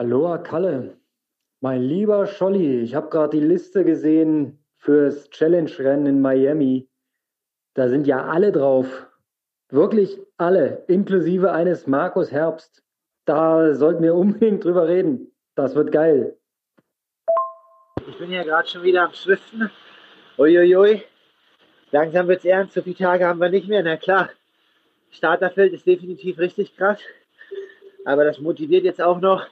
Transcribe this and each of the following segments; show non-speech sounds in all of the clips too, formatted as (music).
Aloha Kalle, mein lieber Scholli, ich habe gerade die Liste gesehen fürs Challenge-Rennen in Miami. Da sind ja alle drauf. Wirklich alle, inklusive eines Markus Herbst. Da sollten wir (laughs) unbedingt drüber reden. Das wird geil. Ich bin ja gerade schon wieder am Swiften. Uiuiui. Langsam wird es ernst. So viele Tage haben wir nicht mehr. Na klar, Starterfeld ist definitiv richtig krass. Aber das motiviert jetzt auch noch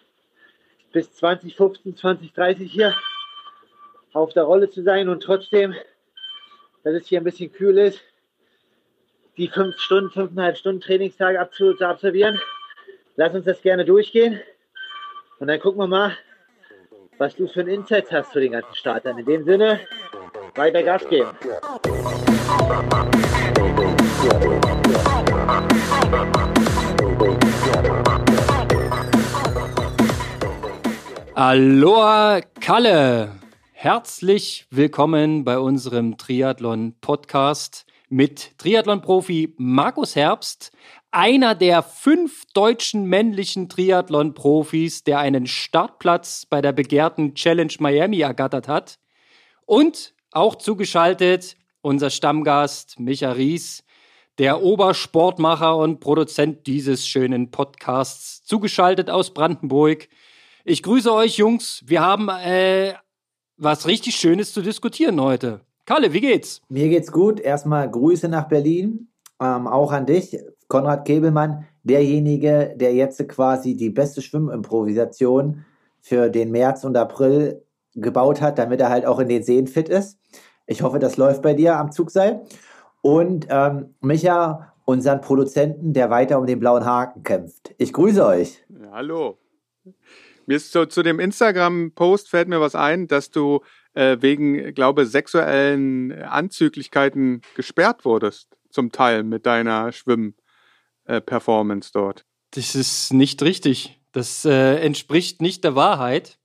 bis 2015, 2030 hier auf der Rolle zu sein und trotzdem, dass es hier ein bisschen kühl ist, die fünf Stunden, fünfeinhalb Stunden Trainingstage abzu, zu absolvieren. Lass uns das gerne durchgehen und dann gucken wir mal, was du für ein Insight hast zu den ganzen Startern. In dem Sinne, weiter Gas geben. Aloha Kalle! Herzlich willkommen bei unserem Triathlon-Podcast mit Triathlon-Profi Markus Herbst, einer der fünf deutschen männlichen Triathlon-Profis, der einen Startplatz bei der begehrten Challenge Miami ergattert hat. Und auch zugeschaltet unser Stammgast Micha Ries, der Obersportmacher und Produzent dieses schönen Podcasts, zugeschaltet aus Brandenburg. Ich grüße euch, Jungs. Wir haben äh, was richtig Schönes zu diskutieren heute. Kalle, wie geht's? Mir geht's gut. Erstmal Grüße nach Berlin. Ähm, auch an dich, Konrad Kebelmann, derjenige, der jetzt quasi die beste Schwimmimprovisation für den März und April gebaut hat, damit er halt auch in den Seen fit ist. Ich hoffe, das läuft bei dir am Zugseil. Und ähm, Micha, unseren Produzenten, der weiter um den blauen Haken kämpft. Ich grüße euch. Ja, hallo. Mir ist so zu dem Instagram-Post fällt mir was ein, dass du äh, wegen, glaube sexuellen Anzüglichkeiten gesperrt wurdest, zum Teil mit deiner Schwimm-Performance dort. Das ist nicht richtig. Das äh, entspricht nicht der Wahrheit.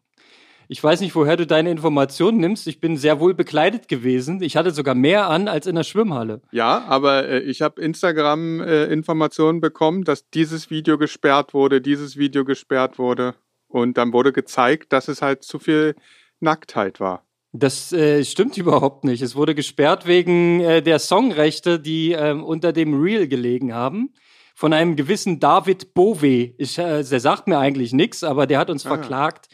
Ich weiß nicht, woher du deine Informationen nimmst. Ich bin sehr wohl bekleidet gewesen. Ich hatte sogar mehr an als in der Schwimmhalle. Ja, aber äh, ich habe Instagram-Informationen äh, bekommen, dass dieses Video gesperrt wurde, dieses Video gesperrt wurde. Und dann wurde gezeigt, dass es halt zu viel Nacktheit war. Das äh, stimmt (laughs) überhaupt nicht. Es wurde gesperrt wegen äh, der Songrechte, die äh, unter dem Reel gelegen haben. Von einem gewissen David Bowe. Ich, äh, der sagt mir eigentlich nichts, aber der hat uns ah. verklagt.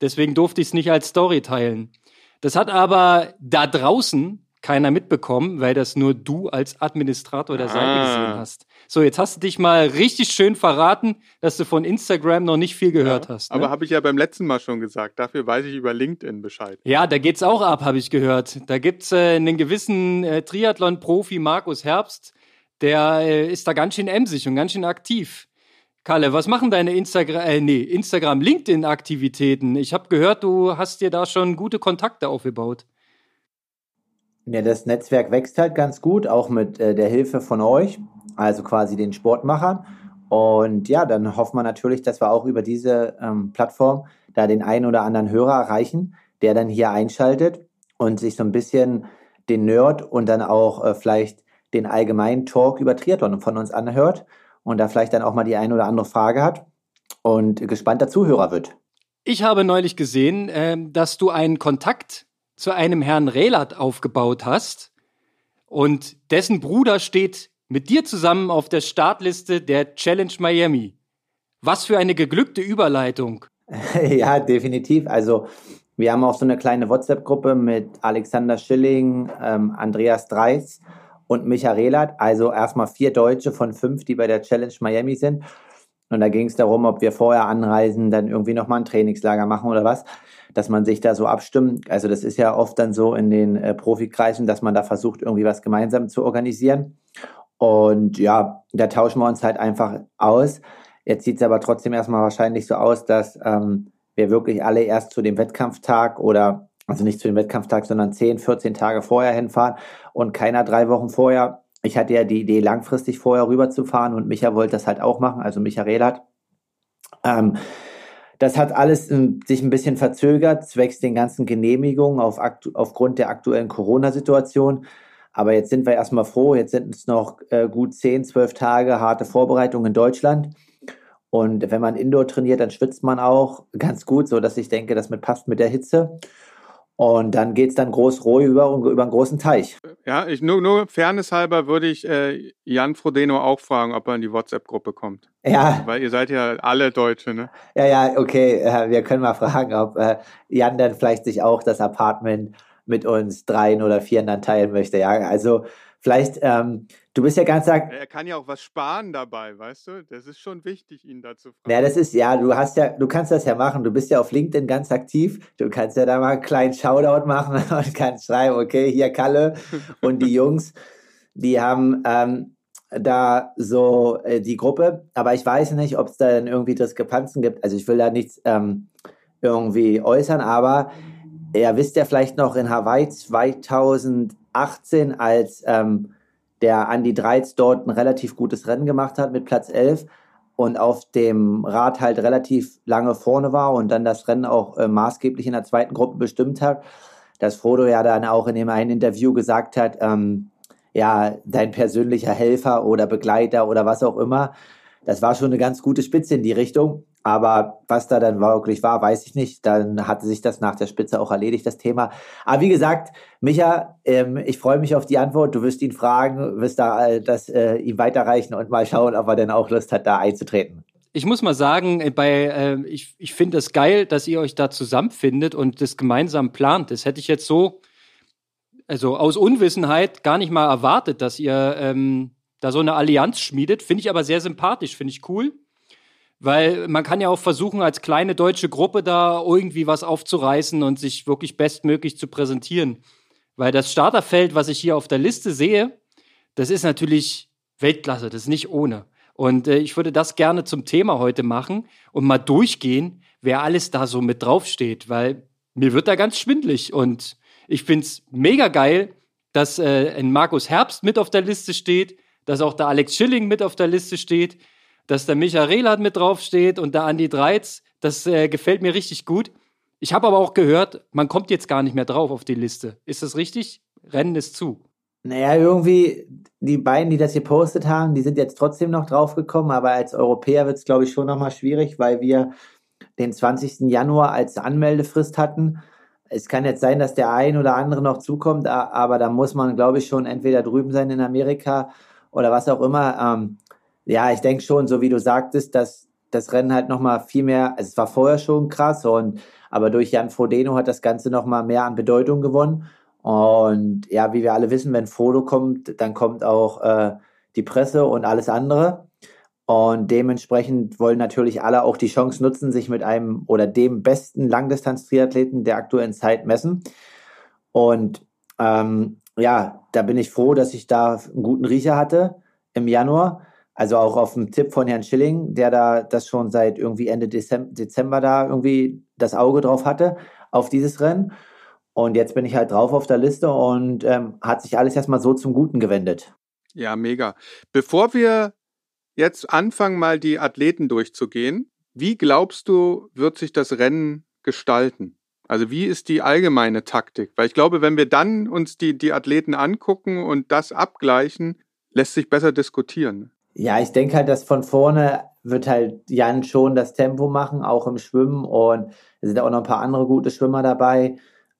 Deswegen durfte ich es nicht als Story teilen. Das hat aber da draußen keiner mitbekommen, weil das nur du als Administrator der ah. Seite gesehen hast. So, jetzt hast du dich mal richtig schön verraten, dass du von Instagram noch nicht viel gehört ja, hast. Ne? Aber habe ich ja beim letzten Mal schon gesagt. Dafür weiß ich über LinkedIn Bescheid. Ja, da geht's auch ab, habe ich gehört. Da gibt's äh, einen gewissen äh, Triathlon-Profi Markus Herbst, der äh, ist da ganz schön emsig und ganz schön aktiv. Kalle, was machen deine Instagram, äh, nee, Instagram, LinkedIn-Aktivitäten? Ich habe gehört, du hast dir da schon gute Kontakte aufgebaut. Ja, das Netzwerk wächst halt ganz gut, auch mit äh, der Hilfe von euch, also quasi den Sportmachern. Und ja, dann hoffen wir natürlich, dass wir auch über diese ähm, Plattform da den einen oder anderen Hörer erreichen, der dann hier einschaltet und sich so ein bisschen den Nerd und dann auch äh, vielleicht den allgemeinen Talk über Triathlon von uns anhört und da vielleicht dann auch mal die eine oder andere Frage hat und gespannter Zuhörer wird. Ich habe neulich gesehen, äh, dass du einen Kontakt zu einem Herrn Relat aufgebaut hast und dessen Bruder steht mit dir zusammen auf der Startliste der Challenge Miami. Was für eine geglückte Überleitung. (laughs) ja, definitiv. Also wir haben auch so eine kleine WhatsApp-Gruppe mit Alexander Schilling, ähm, Andreas Dreis und Micha Relat. Also erstmal vier Deutsche von fünf, die bei der Challenge Miami sind. Und da ging es darum, ob wir vorher anreisen, dann irgendwie nochmal ein Trainingslager machen oder was dass man sich da so abstimmt. Also das ist ja oft dann so in den äh, Profikreisen, dass man da versucht, irgendwie was gemeinsam zu organisieren. Und ja, da tauschen wir uns halt einfach aus. Jetzt sieht es aber trotzdem erstmal wahrscheinlich so aus, dass ähm, wir wirklich alle erst zu dem Wettkampftag oder also nicht zu dem Wettkampftag, sondern 10, 14 Tage vorher hinfahren und keiner drei Wochen vorher. Ich hatte ja die Idee, langfristig vorher rüberzufahren und Micha wollte das halt auch machen, also Micha Rehlert. Ähm, das hat alles ähm, sich ein bisschen verzögert, zwecks den ganzen Genehmigungen auf, aufgrund der aktuellen Corona-Situation. Aber jetzt sind wir erstmal froh. Jetzt sind es noch äh, gut 10, 12 Tage harte Vorbereitung in Deutschland. Und wenn man Indoor trainiert, dann schwitzt man auch ganz gut, so dass ich denke, das mit passt mit der Hitze. Und dann geht es dann groß roh über, über einen großen Teich. Ja, ich, nur, nur Fairness halber würde ich äh, Jan Frodeno auch fragen, ob er in die WhatsApp-Gruppe kommt. Ja. Weil ihr seid ja alle Deutsche, ne? Ja, ja, okay. Äh, wir können mal fragen, ob äh, Jan dann vielleicht sich auch das Apartment mit uns dreien oder vieren dann teilen möchte. Ja, also vielleicht, ähm, du bist ja ganz sagt. Er kann ja auch was sparen dabei, weißt du? Das ist schon wichtig, ihn dazu fragen. Ja, das ist, ja, du hast ja, du kannst das ja machen. Du bist ja auf LinkedIn ganz aktiv. Du kannst ja da mal einen kleinen Shoutout machen (laughs) und kannst schreiben, okay, hier Kalle (laughs) und die Jungs, die haben ähm, da so äh, die Gruppe, aber ich weiß nicht, ob es da dann irgendwie Diskrepanzen gibt. Also ich will da nichts ähm, irgendwie äußern, aber ihr wisst ja vielleicht noch in Hawaii 2018, als ähm, der Andy Dreiz dort ein relativ gutes Rennen gemacht hat mit Platz 11 und auf dem Rad halt relativ lange vorne war und dann das Rennen auch äh, maßgeblich in der zweiten Gruppe bestimmt hat, dass Frodo ja dann auch in dem einen Interview gesagt hat, ähm, ja, dein persönlicher Helfer oder Begleiter oder was auch immer. Das war schon eine ganz gute Spitze in die Richtung. Aber was da dann wirklich war, weiß ich nicht. Dann hatte sich das nach der Spitze auch erledigt, das Thema. Aber wie gesagt, Micha, ähm, ich freue mich auf die Antwort. Du wirst ihn fragen, wirst da äh, das äh, ihm weiterreichen und mal schauen, ob er denn auch Lust hat, da einzutreten. Ich muss mal sagen, äh, bei, äh, ich, ich finde es das geil, dass ihr euch da zusammenfindet und das gemeinsam plant. Das hätte ich jetzt so, also aus Unwissenheit gar nicht mal erwartet, dass ihr ähm, da so eine Allianz schmiedet. Finde ich aber sehr sympathisch, finde ich cool. Weil man kann ja auch versuchen, als kleine deutsche Gruppe da irgendwie was aufzureißen und sich wirklich bestmöglich zu präsentieren. Weil das Starterfeld, was ich hier auf der Liste sehe, das ist natürlich Weltklasse, das ist nicht ohne. Und äh, ich würde das gerne zum Thema heute machen und mal durchgehen, wer alles da so mit draufsteht, weil mir wird da ganz schwindlig. Und ich finde es mega geil, dass äh, ein Markus Herbst mit auf der Liste steht, dass auch der Alex Schilling mit auf der Liste steht dass der Micha Rehlert mit draufsteht und der Andi Dreiz. Das äh, gefällt mir richtig gut. Ich habe aber auch gehört, man kommt jetzt gar nicht mehr drauf auf die Liste. Ist das richtig? Rennen ist zu. Naja, irgendwie, die beiden, die das gepostet haben, die sind jetzt trotzdem noch draufgekommen, aber als Europäer wird es, glaube ich, schon nochmal schwierig, weil wir den 20. Januar als Anmeldefrist hatten. Es kann jetzt sein, dass der ein oder andere noch zukommt, aber da muss man, glaube ich, schon entweder drüben sein in Amerika oder was auch immer. Ähm, ja, ich denke schon, so wie du sagtest, dass das Rennen halt nochmal viel mehr, also es war vorher schon krass und aber durch Jan Frodeno hat das Ganze nochmal mehr an Bedeutung gewonnen. Und ja, wie wir alle wissen, wenn Frodo kommt, dann kommt auch äh, die Presse und alles andere. Und dementsprechend wollen natürlich alle auch die Chance nutzen, sich mit einem oder dem besten Langdistanz-Triathleten der aktuellen Zeit messen. Und ähm, ja, da bin ich froh, dass ich da einen guten Riecher hatte im Januar. Also auch auf dem Tipp von Herrn Schilling, der da das schon seit irgendwie Ende Dezember da irgendwie das Auge drauf hatte, auf dieses Rennen. Und jetzt bin ich halt drauf auf der Liste und ähm, hat sich alles erstmal so zum Guten gewendet. Ja, mega. Bevor wir jetzt anfangen, mal die Athleten durchzugehen, wie glaubst du, wird sich das Rennen gestalten? Also wie ist die allgemeine Taktik? Weil ich glaube, wenn wir dann uns die, die Athleten angucken und das abgleichen, lässt sich besser diskutieren. Ja, ich denke halt, dass von vorne wird halt Jan schon das Tempo machen, auch im Schwimmen. Und es sind auch noch ein paar andere gute Schwimmer dabei.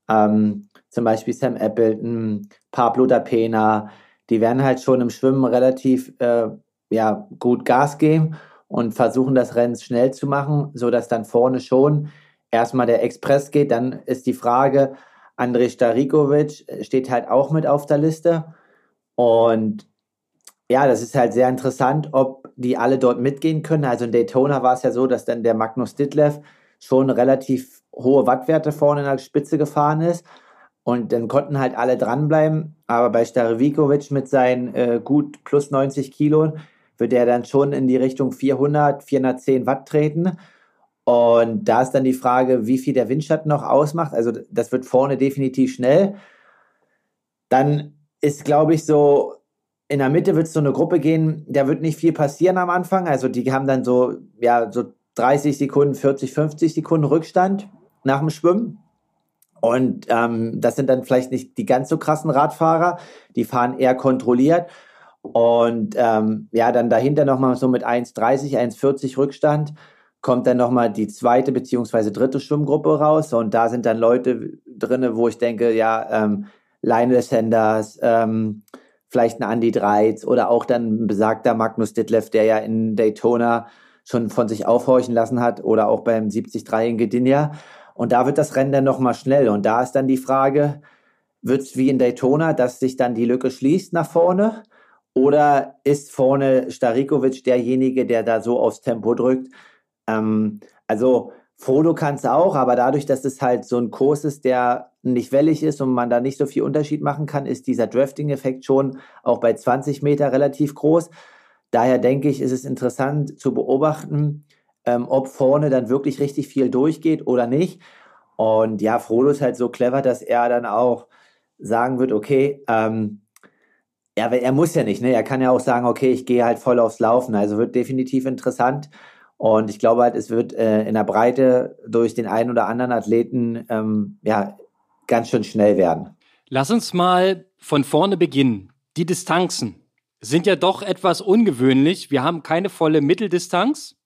Ähm, zum Beispiel Sam Appleton, Pablo da Pena. Die werden halt schon im Schwimmen relativ äh, ja, gut Gas geben und versuchen, das Rennen schnell zu machen, sodass dann vorne schon erstmal der Express geht. Dann ist die Frage, Andrej Starikovic steht halt auch mit auf der Liste. Und ja, das ist halt sehr interessant, ob die alle dort mitgehen können. Also in Daytona war es ja so, dass dann der Magnus Ditlev schon relativ hohe Wattwerte vorne in der Spitze gefahren ist. Und dann konnten halt alle dranbleiben. Aber bei Starevikovic mit seinen äh, gut plus 90 Kilo wird er dann schon in die Richtung 400, 410 Watt treten. Und da ist dann die Frage, wie viel der Windschatten noch ausmacht. Also das wird vorne definitiv schnell. Dann ist, glaube ich, so in der Mitte wird es so eine Gruppe gehen, da wird nicht viel passieren am Anfang. Also die haben dann so, ja, so 30 Sekunden, 40, 50 Sekunden Rückstand nach dem Schwimmen. Und ähm, das sind dann vielleicht nicht die ganz so krassen Radfahrer, die fahren eher kontrolliert. Und ähm, ja, dann dahinter nochmal so mit 1,30, 1,40 Rückstand kommt dann nochmal die zweite beziehungsweise dritte Schwimmgruppe raus. Und da sind dann Leute drin, wo ich denke, ja, ähm, Lionel Sanders, ähm, vielleicht ein Andy Dreiz oder auch dann besagter Magnus Ditlev, der ja in Daytona schon von sich aufhorchen lassen hat oder auch beim 73 in Gdynia. Und da wird das Rennen dann nochmal schnell. Und da ist dann die Frage, wird es wie in Daytona, dass sich dann die Lücke schließt nach vorne? Oder ist vorne Starikovic derjenige, der da so aufs Tempo drückt? Ähm, also Frodo kann es auch, aber dadurch, dass es halt so ein Kurs ist, der nicht wellig ist und man da nicht so viel Unterschied machen kann, ist dieser Drafting-Effekt schon auch bei 20 Meter relativ groß. Daher denke ich, ist es interessant zu beobachten, ähm, ob vorne dann wirklich richtig viel durchgeht oder nicht. Und ja, Frodo ist halt so clever, dass er dann auch sagen wird, okay, ähm, er, er muss ja nicht, ne? Er kann ja auch sagen, okay, ich gehe halt voll aufs Laufen. Also wird definitiv interessant. Und ich glaube halt, es wird äh, in der Breite durch den einen oder anderen Athleten ähm, ja ganz schön schnell werden. Lass uns mal von vorne beginnen. Die Distanzen sind ja doch etwas ungewöhnlich. Wir haben keine volle Mitteldistanz.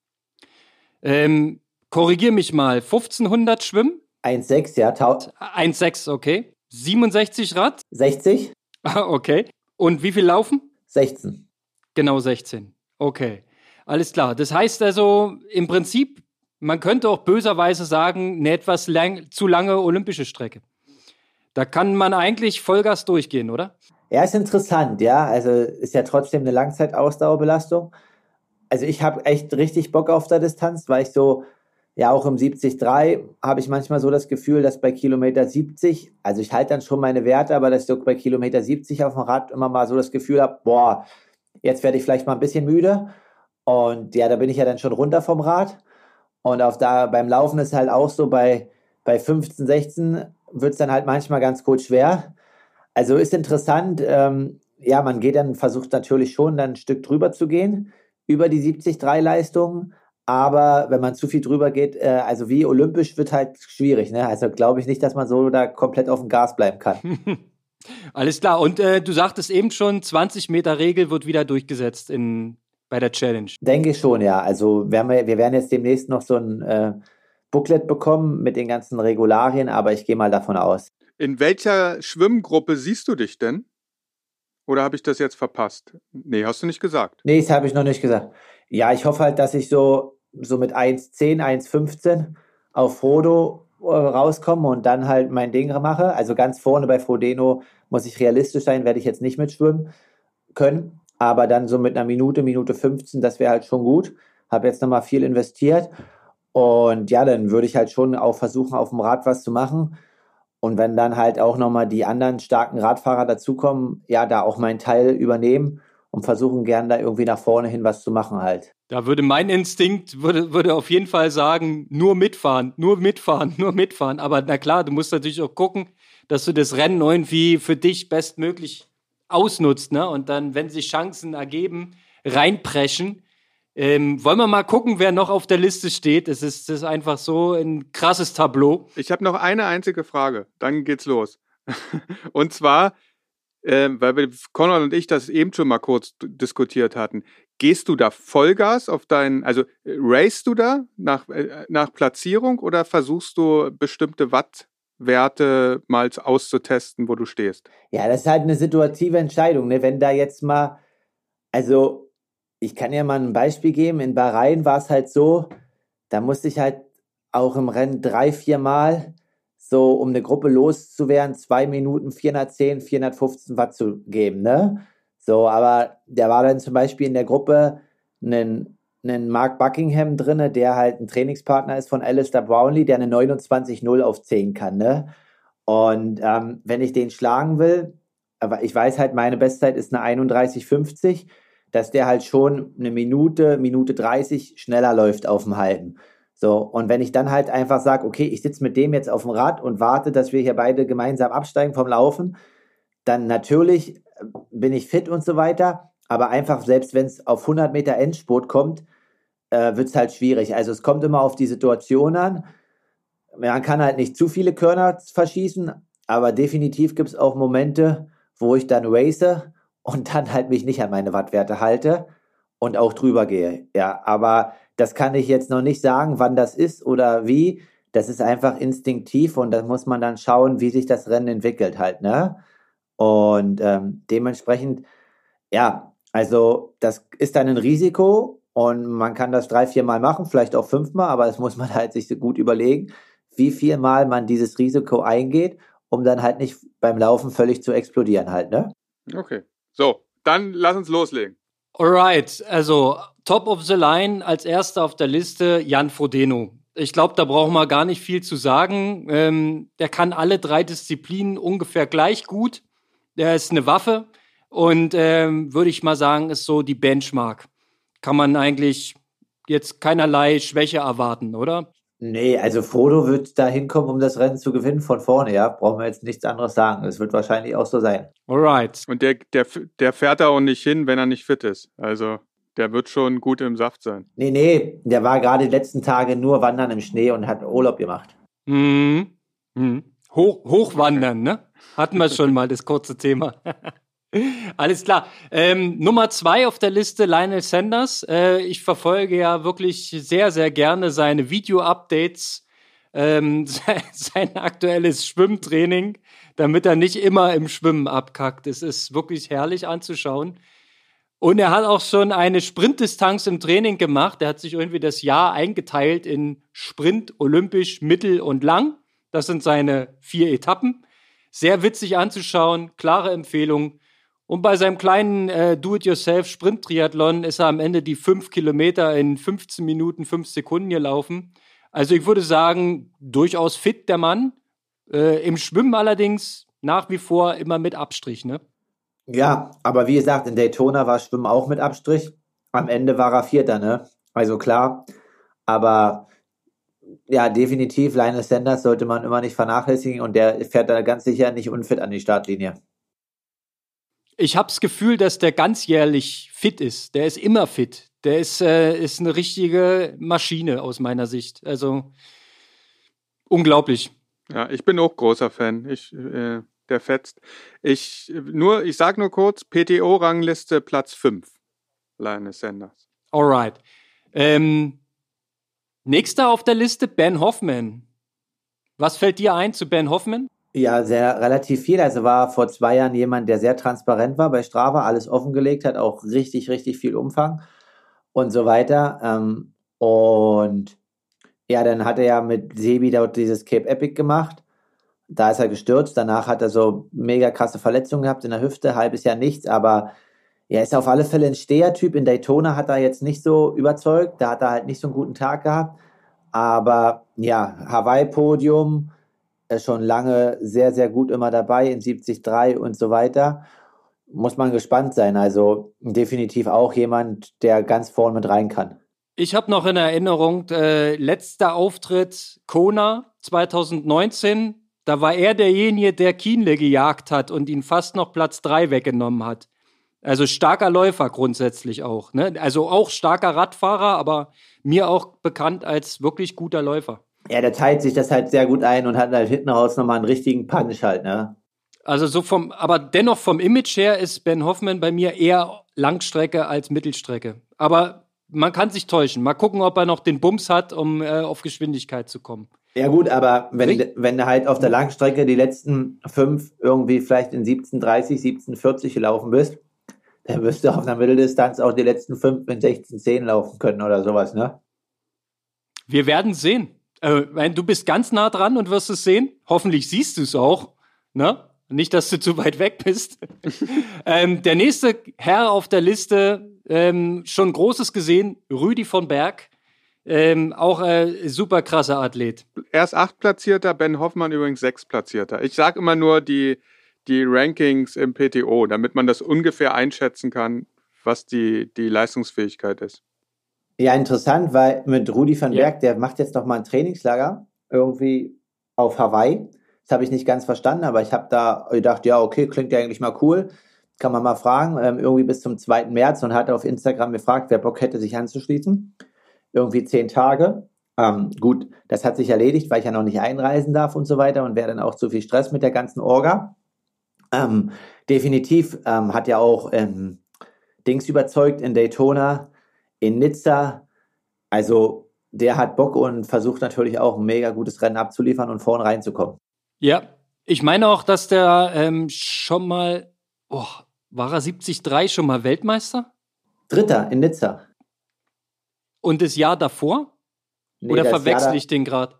Ähm, korrigier mich mal, 1500 Schwimmen? 1,6, ja. 1,6, okay. 67 Rad? 60. Ah, okay. Und wie viel laufen? 16. Genau 16. Okay. Alles klar. Das heißt also im Prinzip, man könnte auch böserweise sagen, eine etwas lang, zu lange olympische Strecke. Da kann man eigentlich Vollgas durchgehen, oder? Ja, ist interessant, ja. Also ist ja trotzdem eine Langzeitausdauerbelastung. Also ich habe echt richtig Bock auf der Distanz, weil ich so, ja auch im 73 habe ich manchmal so das Gefühl, dass bei Kilometer 70, also ich halte dann schon meine Werte, aber dass ich so bei Kilometer 70 auf dem Rad immer mal so das Gefühl habe, boah, jetzt werde ich vielleicht mal ein bisschen müde. Und ja, da bin ich ja dann schon runter vom Rad. Und auf da beim Laufen ist halt auch so, bei, bei 15, 16 wird es dann halt manchmal ganz kurz schwer. Also ist interessant. Ähm, ja, man geht dann, versucht natürlich schon dann ein Stück drüber zu gehen, über die 70-3-Leistung. Aber wenn man zu viel drüber geht, äh, also wie olympisch, wird halt schwierig. Ne? Also glaube ich nicht, dass man so da komplett auf dem Gas bleiben kann. (laughs) Alles klar. Und äh, du sagtest eben schon, 20 Meter Regel wird wieder durchgesetzt in bei der Challenge? Denke ich schon, ja. Also wir, wir werden jetzt demnächst noch so ein äh, Booklet bekommen mit den ganzen Regularien, aber ich gehe mal davon aus. In welcher Schwimmgruppe siehst du dich denn? Oder habe ich das jetzt verpasst? Nee, hast du nicht gesagt. Nee, das habe ich noch nicht gesagt. Ja, ich hoffe halt, dass ich so, so mit 1,10, 1,15 auf Frodo äh, rauskomme und dann halt mein Ding mache. Also ganz vorne bei Frodeno muss ich realistisch sein, werde ich jetzt nicht mitschwimmen können aber dann so mit einer Minute, Minute 15, das wäre halt schon gut. Habe jetzt nochmal viel investiert und ja, dann würde ich halt schon auch versuchen, auf dem Rad was zu machen. Und wenn dann halt auch nochmal die anderen starken Radfahrer dazukommen, ja, da auch meinen Teil übernehmen und versuchen gern da irgendwie nach vorne hin was zu machen halt. Da würde mein Instinkt würde, würde auf jeden Fall sagen, nur mitfahren, nur mitfahren, (laughs) nur mitfahren. Aber na klar, du musst natürlich auch gucken, dass du das Rennen irgendwie für dich bestmöglich ausnutzt, ne? Und dann, wenn sich Chancen ergeben, reinpreschen. Ähm, wollen wir mal gucken, wer noch auf der Liste steht? Es ist, es ist einfach so ein krasses Tableau. Ich habe noch eine einzige Frage, dann geht's los. (laughs) und zwar, äh, weil wir, Konrad und ich das eben schon mal kurz diskutiert hatten. Gehst du da Vollgas auf deinen, also äh, racest du da nach, äh, nach Platzierung oder versuchst du bestimmte Watt Werte mal auszutesten, wo du stehst. Ja, das ist halt eine situative Entscheidung. Ne? Wenn da jetzt mal, also ich kann ja mal ein Beispiel geben. In Bahrain war es halt so, da musste ich halt auch im Rennen drei, vier Mal so, um eine Gruppe loszuwerden, zwei Minuten 410, 415 Watt zu geben, ne? So, aber der war dann zum Beispiel in der Gruppe ein einen Mark Buckingham drin, der halt ein Trainingspartner ist von Alistair Brownlee, der eine 29-0 auf 10 kann. Ne? Und ähm, wenn ich den schlagen will, aber ich weiß halt, meine Bestzeit ist eine 31,50, dass der halt schon eine Minute, Minute 30 schneller läuft auf dem Halben. So, und wenn ich dann halt einfach sage, okay, ich sitze mit dem jetzt auf dem Rad und warte, dass wir hier beide gemeinsam absteigen vom Laufen, dann natürlich äh, bin ich fit und so weiter. Aber einfach, selbst wenn es auf 100 Meter Endspurt kommt, äh, wird es halt schwierig. Also es kommt immer auf die Situation an. Man kann halt nicht zu viele Körner verschießen, aber definitiv gibt es auch Momente, wo ich dann race und dann halt mich nicht an meine Wattwerte halte und auch drüber gehe. Ja, aber das kann ich jetzt noch nicht sagen, wann das ist oder wie. Das ist einfach instinktiv und da muss man dann schauen, wie sich das Rennen entwickelt halt, ne? Und ähm, dementsprechend, ja, also das ist dann ein Risiko und man kann das drei, vier Mal machen, vielleicht auch fünfmal, aber das muss man (laughs) halt sich gut überlegen, wie viel Mal man dieses Risiko eingeht, um dann halt nicht beim Laufen völlig zu explodieren halt, ne? Okay. So, dann lass uns loslegen. Alright, also top of the line als erster auf der Liste Jan Frodeno. Ich glaube, da brauchen wir gar nicht viel zu sagen. Ähm, der kann alle drei Disziplinen ungefähr gleich gut. Der ist eine Waffe und ähm, würde ich mal sagen, ist so die Benchmark. Kann man eigentlich jetzt keinerlei Schwäche erwarten, oder? Nee, also Frodo wird da hinkommen, um das Rennen zu gewinnen von vorne, ja. Brauchen wir jetzt nichts anderes sagen. Es wird wahrscheinlich auch so sein. Alright. Und der, der, der fährt da auch nicht hin, wenn er nicht fit ist. Also der wird schon gut im Saft sein. Nee, nee, der war gerade die letzten Tage nur wandern im Schnee und hat Urlaub gemacht. Mhm. Mhm. Hoch, hochwandern, ne? Hatten wir schon mal das kurze Thema. (laughs) Alles klar. Ähm, Nummer zwei auf der Liste, Lionel Sanders. Äh, ich verfolge ja wirklich sehr, sehr gerne seine Video-Updates, ähm, (laughs) sein, aktuelles Schwimmtraining, damit er nicht immer im Schwimmen abkackt. Es ist wirklich herrlich anzuschauen. Und er hat auch schon eine Sprintdistanz im Training gemacht. Er hat sich irgendwie das Jahr eingeteilt in Sprint, Olympisch, Mittel und Lang. Das sind seine vier Etappen. Sehr witzig anzuschauen, klare Empfehlung. Und bei seinem kleinen äh, Do-it-yourself-Sprint-Triathlon ist er am Ende die fünf Kilometer in 15 Minuten, fünf Sekunden gelaufen. Also ich würde sagen, durchaus fit der Mann. Äh, Im Schwimmen allerdings nach wie vor immer mit Abstrich, ne? Ja, aber wie gesagt, in Daytona war Schwimmen auch mit Abstrich. Am Ende war er Vierter, ne? Also klar. Aber ja, definitiv, Lionel Sanders sollte man immer nicht vernachlässigen und der fährt da ganz sicher nicht unfit an die Startlinie. Ich habe das Gefühl, dass der ganzjährlich fit ist. Der ist immer fit. Der ist, äh, ist eine richtige Maschine aus meiner Sicht. Also unglaublich. Ja, ich bin auch großer Fan. Ich, äh, der fetzt. Ich nur, ich sag nur kurz, PTO-Rangliste Platz 5. Lionel Sanders. Alright. Ähm, nächster auf der Liste, Ben Hoffman. Was fällt dir ein zu Ben Hoffman? Ja, sehr relativ viel. Also war vor zwei Jahren jemand, der sehr transparent war bei Strava, alles offengelegt hat, auch richtig, richtig viel Umfang und so weiter. Ähm, und ja, dann hat er ja mit Sebi dort dieses Cape Epic gemacht. Da ist er gestürzt. Danach hat er so mega krasse Verletzungen gehabt in der Hüfte, halbes Jahr nichts, aber er ist auf alle Fälle ein Stehertyp. In Daytona hat er jetzt nicht so überzeugt. Da hat er halt nicht so einen guten Tag gehabt. Aber ja, Hawaii-Podium, schon lange sehr, sehr gut immer dabei in 73 und so weiter. Muss man gespannt sein. Also definitiv auch jemand, der ganz vorn mit rein kann. Ich habe noch in Erinnerung, äh, letzter Auftritt Kona 2019. Da war er derjenige, der Kienle gejagt hat und ihn fast noch Platz 3 weggenommen hat. Also starker Läufer grundsätzlich auch. Ne? Also auch starker Radfahrer, aber mir auch bekannt als wirklich guter Läufer. Ja, der teilt sich das halt sehr gut ein und hat halt hinten raus nochmal einen richtigen Punch halt, ne? Also so vom, aber dennoch vom Image her ist Ben Hoffman bei mir eher Langstrecke als Mittelstrecke. Aber man kann sich täuschen. Mal gucken, ob er noch den Bums hat, um äh, auf Geschwindigkeit zu kommen. Ja gut, aber wenn, wenn du halt auf der Langstrecke die letzten fünf irgendwie vielleicht in 17,30, 17,40 gelaufen bist, dann wirst du auf einer Mitteldistanz auch die letzten fünf in 16,10 laufen können oder sowas, ne? Wir werden sehen. Äh, du bist ganz nah dran und wirst es sehen. Hoffentlich siehst du es auch. Ne? Nicht, dass du zu weit weg bist. (laughs) ähm, der nächste Herr auf der Liste, ähm, schon Großes gesehen, Rüdi von Berg. Ähm, auch äh, super krasser Athlet. Erst acht Platzierter, Ben Hoffmann übrigens sechs Platzierter. Ich sage immer nur die, die Rankings im PTO, damit man das ungefähr einschätzen kann, was die, die Leistungsfähigkeit ist. Ja, interessant, weil mit Rudi van Berg, ja. der macht jetzt noch mal ein Trainingslager irgendwie auf Hawaii. Das habe ich nicht ganz verstanden, aber ich habe da gedacht, ja, okay, klingt ja eigentlich mal cool. Kann man mal fragen, ähm, irgendwie bis zum 2. März und hat auf Instagram gefragt, wer Bock hätte, sich anzuschließen. Irgendwie zehn Tage. Ähm, gut, das hat sich erledigt, weil ich ja noch nicht einreisen darf und so weiter und wäre dann auch zu viel Stress mit der ganzen Orga. Ähm, definitiv ähm, hat ja auch ähm, Dings überzeugt in Daytona, in Nizza. Also der hat Bock und versucht natürlich auch ein mega gutes Rennen abzuliefern und vorne reinzukommen. Ja, ich meine auch, dass der ähm, schon mal, oh, war er 73 schon mal Weltmeister? Dritter in Nizza. Und das Jahr davor? Nee, Oder verwechsel ich den gerade?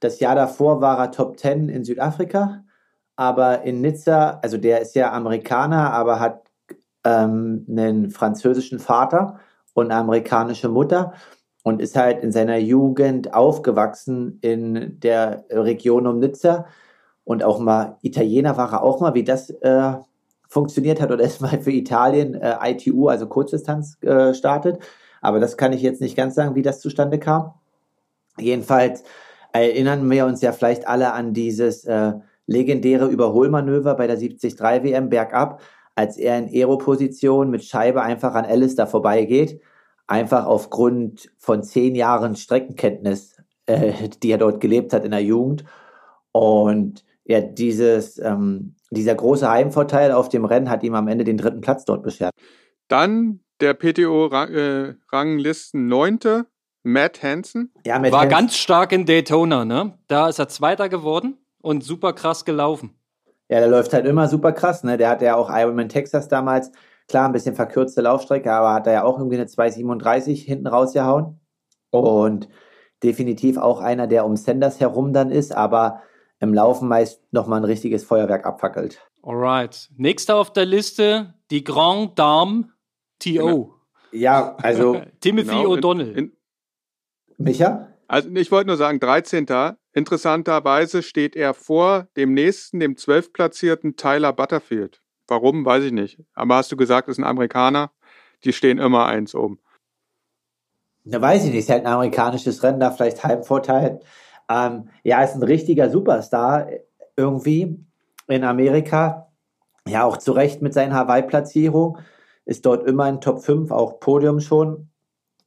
Das Jahr davor war er Top 10 in Südafrika, aber in Nizza, also der ist ja Amerikaner, aber hat ähm, einen französischen Vater und eine amerikanische Mutter und ist halt in seiner Jugend aufgewachsen in der Region um Nizza und auch mal Italiener war er auch mal, wie das äh, funktioniert hat oder ist mal für Italien äh, ITU, also Kurzdistanz äh, startet. Aber das kann ich jetzt nicht ganz sagen, wie das zustande kam. Jedenfalls erinnern wir uns ja vielleicht alle an dieses äh, legendäre Überholmanöver bei der 73 WM bergab, als er in Aero-Position mit Scheibe einfach an Alistair vorbeigeht, einfach aufgrund von zehn Jahren Streckenkenntnis, äh, die er dort gelebt hat in der Jugend. Und ja, dieses, ähm, dieser große Heimvorteil auf dem Rennen hat ihm am Ende den dritten Platz dort beschert. Dann der PTO-Ranglisten neunte, Matt Hansen. Ja, Matt War Hansen- ganz stark in Daytona, ne? Da ist er Zweiter geworden und super krass gelaufen. Ja, der läuft halt immer super krass, ne? Der hat ja auch Ironman Texas damals, klar, ein bisschen verkürzte Laufstrecke, aber hat er ja auch irgendwie eine 2,37 hinten rausgehauen. Und definitiv auch einer, der um Sanders herum dann ist, aber im Laufen meist nochmal ein richtiges Feuerwerk abfackelt. Alright. Nächster auf der Liste, die Grand Dame TO. Genau. Ja, also, (laughs) Timothy Genau, in- O'Donnell. in- Micha? Also ich wollte nur sagen, 13. Interessanterweise steht er vor dem nächsten, dem 12. platzierten Tyler Butterfield. Warum, weiß ich nicht. Aber hast du gesagt, ist ein Amerikaner? Die stehen immer eins oben. Da weiß ich nicht, ist halt ein amerikanisches Rennen, da vielleicht Heimvorteil. Ähm, ja, ist ein richtiger Superstar irgendwie in Amerika. Ja, auch zu Recht mit seiner Hawaii-Platzierung. Ist dort immer in Top 5, auch Podium schon.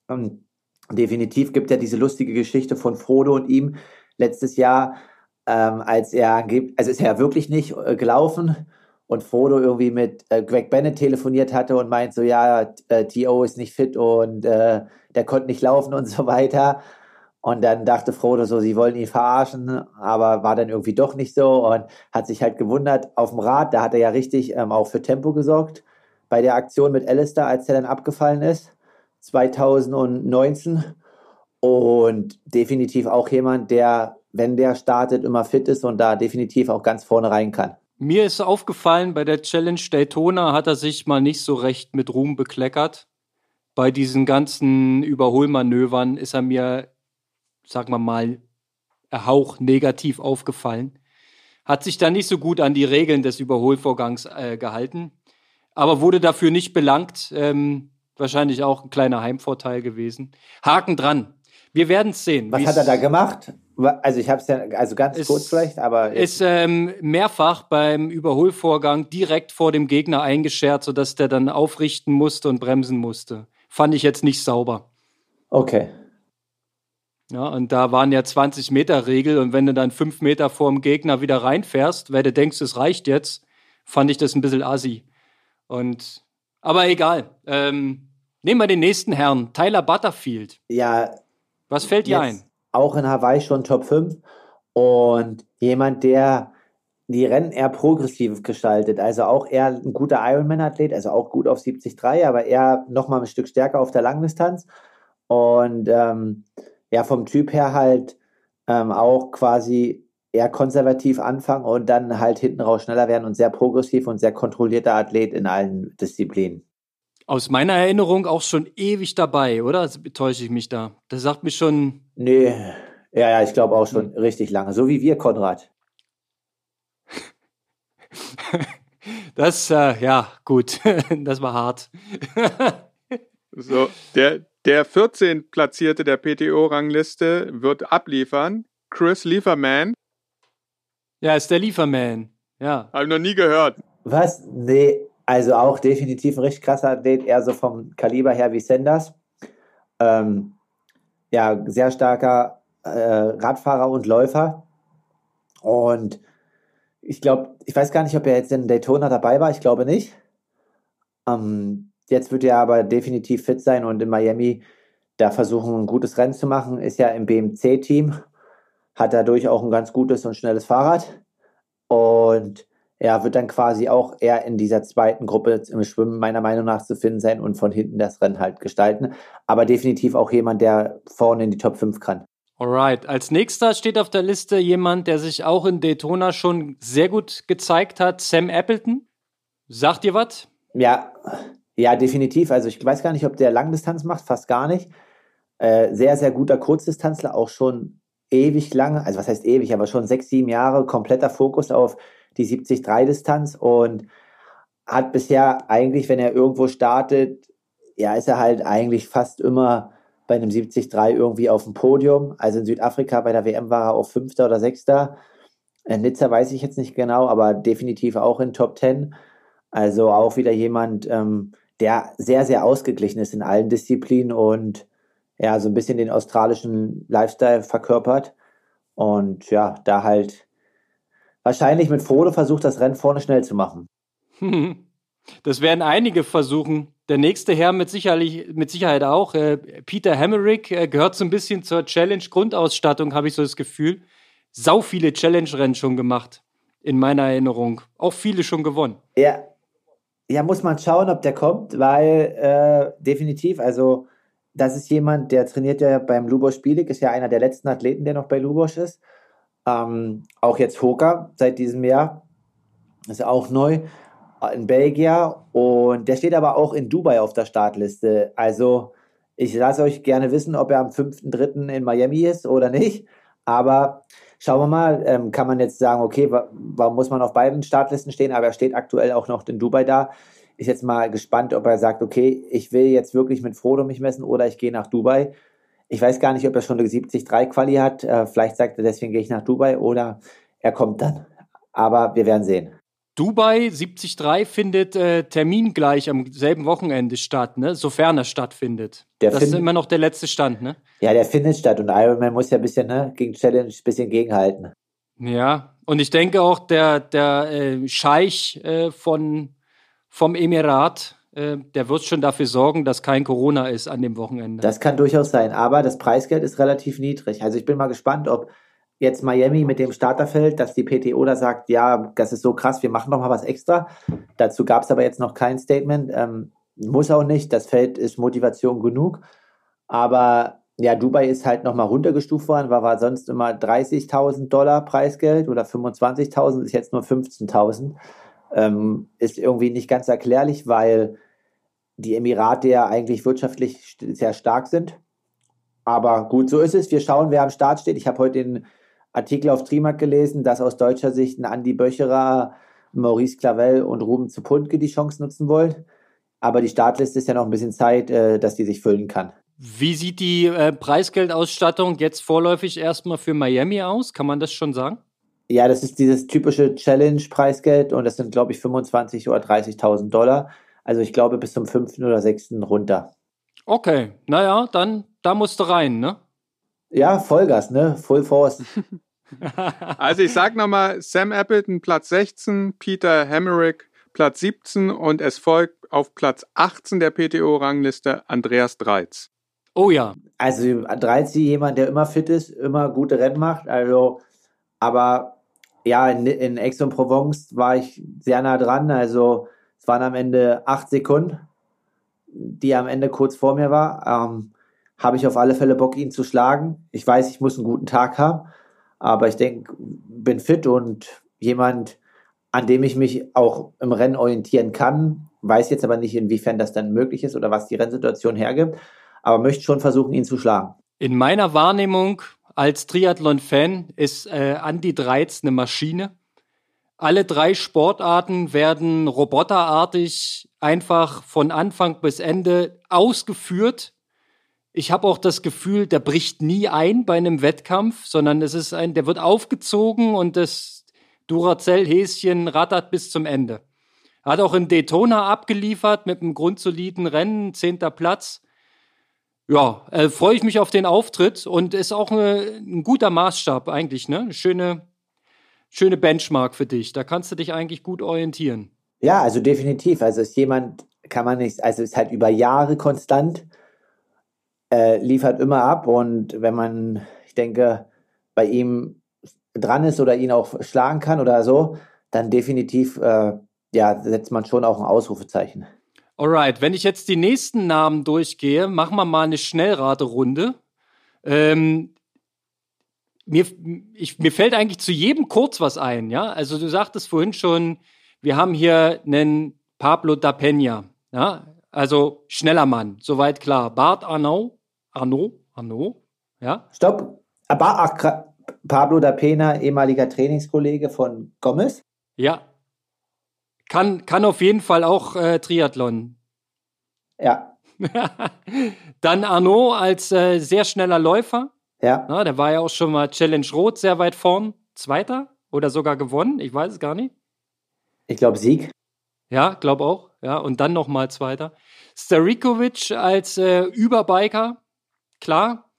Ähm, definitiv gibt ja diese lustige Geschichte von Frodo und ihm letztes Jahr, ähm, als er, also ist er ja wirklich nicht äh, gelaufen und Frodo irgendwie mit äh, Greg Bennett telefoniert hatte und meint so, ja, äh, T.O. ist nicht fit und äh, der konnte nicht laufen und (laughs) so weiter. Und dann dachte Frodo so, sie wollen ihn verarschen, aber war dann irgendwie doch nicht so und hat sich halt gewundert auf dem Rad. Da hat er ja richtig ähm, auch für Tempo gesorgt bei der Aktion mit Alistair, als er dann abgefallen ist, 2019. Und definitiv auch jemand, der, wenn der startet, immer fit ist und da definitiv auch ganz vorne rein kann. Mir ist aufgefallen, bei der Challenge Daytona hat er sich mal nicht so recht mit Ruhm bekleckert. Bei diesen ganzen Überholmanövern ist er mir, sagen wir mal, Hauch negativ aufgefallen. Hat sich da nicht so gut an die Regeln des Überholvorgangs äh, gehalten, aber wurde dafür nicht belangt. Ähm, wahrscheinlich auch ein kleiner Heimvorteil gewesen. Haken dran. Wir werden es sehen. Was hat er da gemacht? Also ich habe es ja, also ganz Es kurz vielleicht, aber ist ähm, mehrfach beim Überholvorgang direkt vor dem Gegner eingeschert, sodass der dann aufrichten musste und bremsen musste. Fand ich jetzt nicht sauber. okay. Ja, und da waren ja 20 Meter Regel und wenn du dann fünf Meter vor dem Gegner wieder reinfährst, weil du denkst, es reicht jetzt, fand ich das ein bisschen assi. Und, aber egal. Ähm, nehmen wir den nächsten Herrn, Tyler Butterfield. Ja, Was fällt dir ein? Auch in Hawaii schon Top 5 und jemand, der die Rennen eher progressiv gestaltet, also auch eher ein guter Ironman-Athlet, also auch gut auf 73, aber eher nochmal ein Stück stärker auf der Langdistanz und ähm, ja, vom Typ her halt ähm, auch quasi eher konservativ anfangen und dann halt hinten raus schneller werden und sehr progressiv und sehr kontrollierter Athlet in allen Disziplinen. Aus meiner Erinnerung auch schon ewig dabei, oder? Täusche ich mich da? Das sagt mir schon, Nee, ja, ja, ich glaube auch schon richtig lange, so wie wir, Konrad. (laughs) Das, äh, ja, gut, (laughs) das war hart. (laughs) So, der, der 14 Platzierte der PTO-Rangliste wird abliefern. Chris Lieferman. ja, ist der Lieferman. Ja. Habe ich noch nie gehört. Was? Nee, also auch definitiv ein richtig krasser Athlet, eher so vom Kaliber her wie Sanders. Ähm, ja, sehr starker äh, Radfahrer und Läufer. Und Ich glaube, ich weiß gar nicht, ob er jetzt in Daytona dabei war. Ich glaube nicht. Ähm, jetzt wird er aber definitiv fit sein und in Miami da versuchen, ein gutes Rennen zu machen. Ist ja im BMC-Team, hat dadurch auch ein ganz gutes und schnelles Fahrrad. Und er wird dann quasi auch eher in dieser zweiten Gruppe im Schwimmen meiner Meinung nach zu finden sein und von hinten das Rennen halt gestalten. Aber definitiv auch jemand, der vorne in die Top 5 kann. Alright, als nächster steht auf der Liste jemand, der sich auch in Daytona schon sehr gut gezeigt hat, Sam Appleton. Sagt ihr was? Ja, ja, definitiv. Also ich weiß gar nicht, ob der Langdistanz macht, fast gar nicht. Äh, sehr, sehr guter Kurzdistanzler, auch schon ewig lange, also was heißt ewig, aber schon sechs, sieben Jahre kompletter Fokus auf die 70-3-Distanz und hat bisher eigentlich, wenn er irgendwo startet, ja, ist er halt eigentlich fast immer bei einem 70-3 irgendwie auf dem Podium. Also in Südafrika bei der WM war er auch Fünfter oder Sechster. In Nizza weiß ich jetzt nicht genau, aber definitiv auch in Top 10. Also auch wieder jemand, ähm, der sehr, sehr ausgeglichen ist in allen Disziplinen und ja, so ein bisschen den australischen Lifestyle verkörpert. Und ja, da halt wahrscheinlich mit Frodo versucht, das Rennen vorne schnell zu machen. (laughs) Das werden einige versuchen. Der nächste Herr mit, sicherlich, mit Sicherheit auch. Äh, Peter Hemmerick äh, gehört so ein bisschen zur Challenge-Grundausstattung, habe ich so das Gefühl. Sau viele Challenge-Rennen schon gemacht, in meiner Erinnerung. Auch viele schon gewonnen. Ja, ja muss man schauen, ob der kommt, weil äh, definitiv, also das ist jemand, der trainiert ja beim Lubosch Bielik, ist ja einer der letzten Athleten, der noch bei Lubosch ist. Ähm, auch jetzt Hoka seit diesem Jahr. Ist auch neu in Belgien und der steht aber auch in Dubai auf der Startliste. Also ich lasse euch gerne wissen, ob er am 5.3. in Miami ist oder nicht. Aber schauen wir mal, ähm, kann man jetzt sagen, okay, warum muss man auf beiden Startlisten stehen? Aber er steht aktuell auch noch in Dubai da. Ich jetzt mal gespannt, ob er sagt, okay, ich will jetzt wirklich mit Frodo mich messen oder ich gehe nach Dubai. Ich weiß gar nicht, ob er schon eine 70-3 Quali hat. Äh, vielleicht sagt er, deswegen gehe ich nach Dubai oder er kommt dann. Aber wir werden sehen. Dubai 73 findet äh, termingleich am selben Wochenende statt, ne? sofern er stattfindet. Der das ist immer noch der letzte Stand, ne? Ja, der findet statt und Ironman muss ja ein bisschen ne, gegen Challenge ein bisschen gegenhalten. Ja, und ich denke auch, der, der äh, Scheich äh, von, vom Emirat, der wird schon dafür sorgen, dass kein Corona ist an dem Wochenende. Das kann durchaus sein, aber das Preisgeld ist relativ niedrig. Also ich bin mal gespannt, ob jetzt Miami mit dem Starterfeld, dass die PTO da sagt, ja, das ist so krass, wir machen noch mal was extra. Dazu gab es aber jetzt noch kein Statement. Ähm, muss auch nicht, das Feld ist Motivation genug. Aber ja, Dubai ist halt noch mal runtergestuft worden, war, war sonst immer 30.000 Dollar Preisgeld oder 25.000, ist jetzt nur 15.000. Ähm, ist irgendwie nicht ganz erklärlich, weil die Emirate ja eigentlich wirtschaftlich sehr stark sind. Aber gut, so ist es. Wir schauen, wer am Start steht. Ich habe heute den Artikel auf Trimark gelesen, dass aus deutscher Sicht ein Andi Böcherer, Maurice Clavel und Ruben Zupuntke die Chance nutzen wollen. Aber die Startliste ist ja noch ein bisschen Zeit, äh, dass die sich füllen kann. Wie sieht die äh, Preisgeldausstattung jetzt vorläufig erstmal für Miami aus? Kann man das schon sagen? Ja, das ist dieses typische Challenge-Preisgeld und das sind, glaube ich, 25.000 oder 30.000 Dollar. Also ich glaube bis zum 5. oder 6. runter. Okay, naja, dann da musst du rein, ne? Ja, Vollgas, ne? Full Force. (laughs) also ich sag nochmal, Sam Appleton Platz 16, Peter Hemmerich Platz 17 und es folgt auf Platz 18 der PTO-Rangliste Andreas Dreiz. Oh ja. Also Dreiz jemand, der immer fit ist, immer gute Rennen macht. Also aber ja, in, in Aix-en-Provence war ich sehr nah dran. Also es waren am Ende acht Sekunden, die am Ende kurz vor mir war. Ähm, Habe ich auf alle Fälle Bock, ihn zu schlagen. Ich weiß, ich muss einen guten Tag haben, aber ich denke, bin fit und jemand, an dem ich mich auch im Rennen orientieren kann. Weiß jetzt aber nicht, inwiefern das dann möglich ist oder was die Rennsituation hergibt, aber möchte schon versuchen, ihn zu schlagen. In meiner Wahrnehmung als Triathlon-Fan ist äh, Andy Dreiz eine Maschine. Alle drei Sportarten werden roboterartig einfach von Anfang bis Ende ausgeführt. Ich habe auch das Gefühl, der bricht nie ein bei einem Wettkampf, sondern es ist ein, der wird aufgezogen und das Duracell-Häschen rattert bis zum Ende. Er hat auch in Daytona abgeliefert mit einem grundsoliden Rennen, zehnter Platz ja, äh, freue ich mich auf den Auftritt und ist auch eine, ein guter Maßstab eigentlich, ne? Schöne, schöne Benchmark für dich. Da kannst du dich eigentlich gut orientieren. Ja, also definitiv. Also ist jemand, kann man nicht, also ist halt über Jahre konstant, äh, liefert immer ab und wenn man, ich denke, bei ihm dran ist oder ihn auch schlagen kann oder so, dann definitiv, äh, ja, setzt man schon auch ein Ausrufezeichen. Alright, wenn ich jetzt die nächsten Namen durchgehe, machen wir mal eine Schnellraterunde. Ähm, mir, ich, mir fällt eigentlich zu jedem kurz was ein, ja. Also du sagtest vorhin schon, wir haben hier einen Pablo da Peña, ja. Also schneller Mann, soweit klar. Bart Arnaud, Arnaud, Arnaud, ja. Stopp. Aber Pablo da Pena, ehemaliger Trainingskollege von Gomez. Ja. Kann, kann auf jeden Fall auch äh, Triathlon. Ja. (laughs) Dann Arnaud als äh, sehr schneller Läufer. Ja. Na, der war ja auch schon mal Challenge Rot sehr weit vorn. Zweiter oder sogar gewonnen. Ich weiß es gar nicht. Ich glaube Sieg. Ja, glaube auch. Ja, und dann nochmal Zweiter. Starikovic als äh, Überbiker. Klar.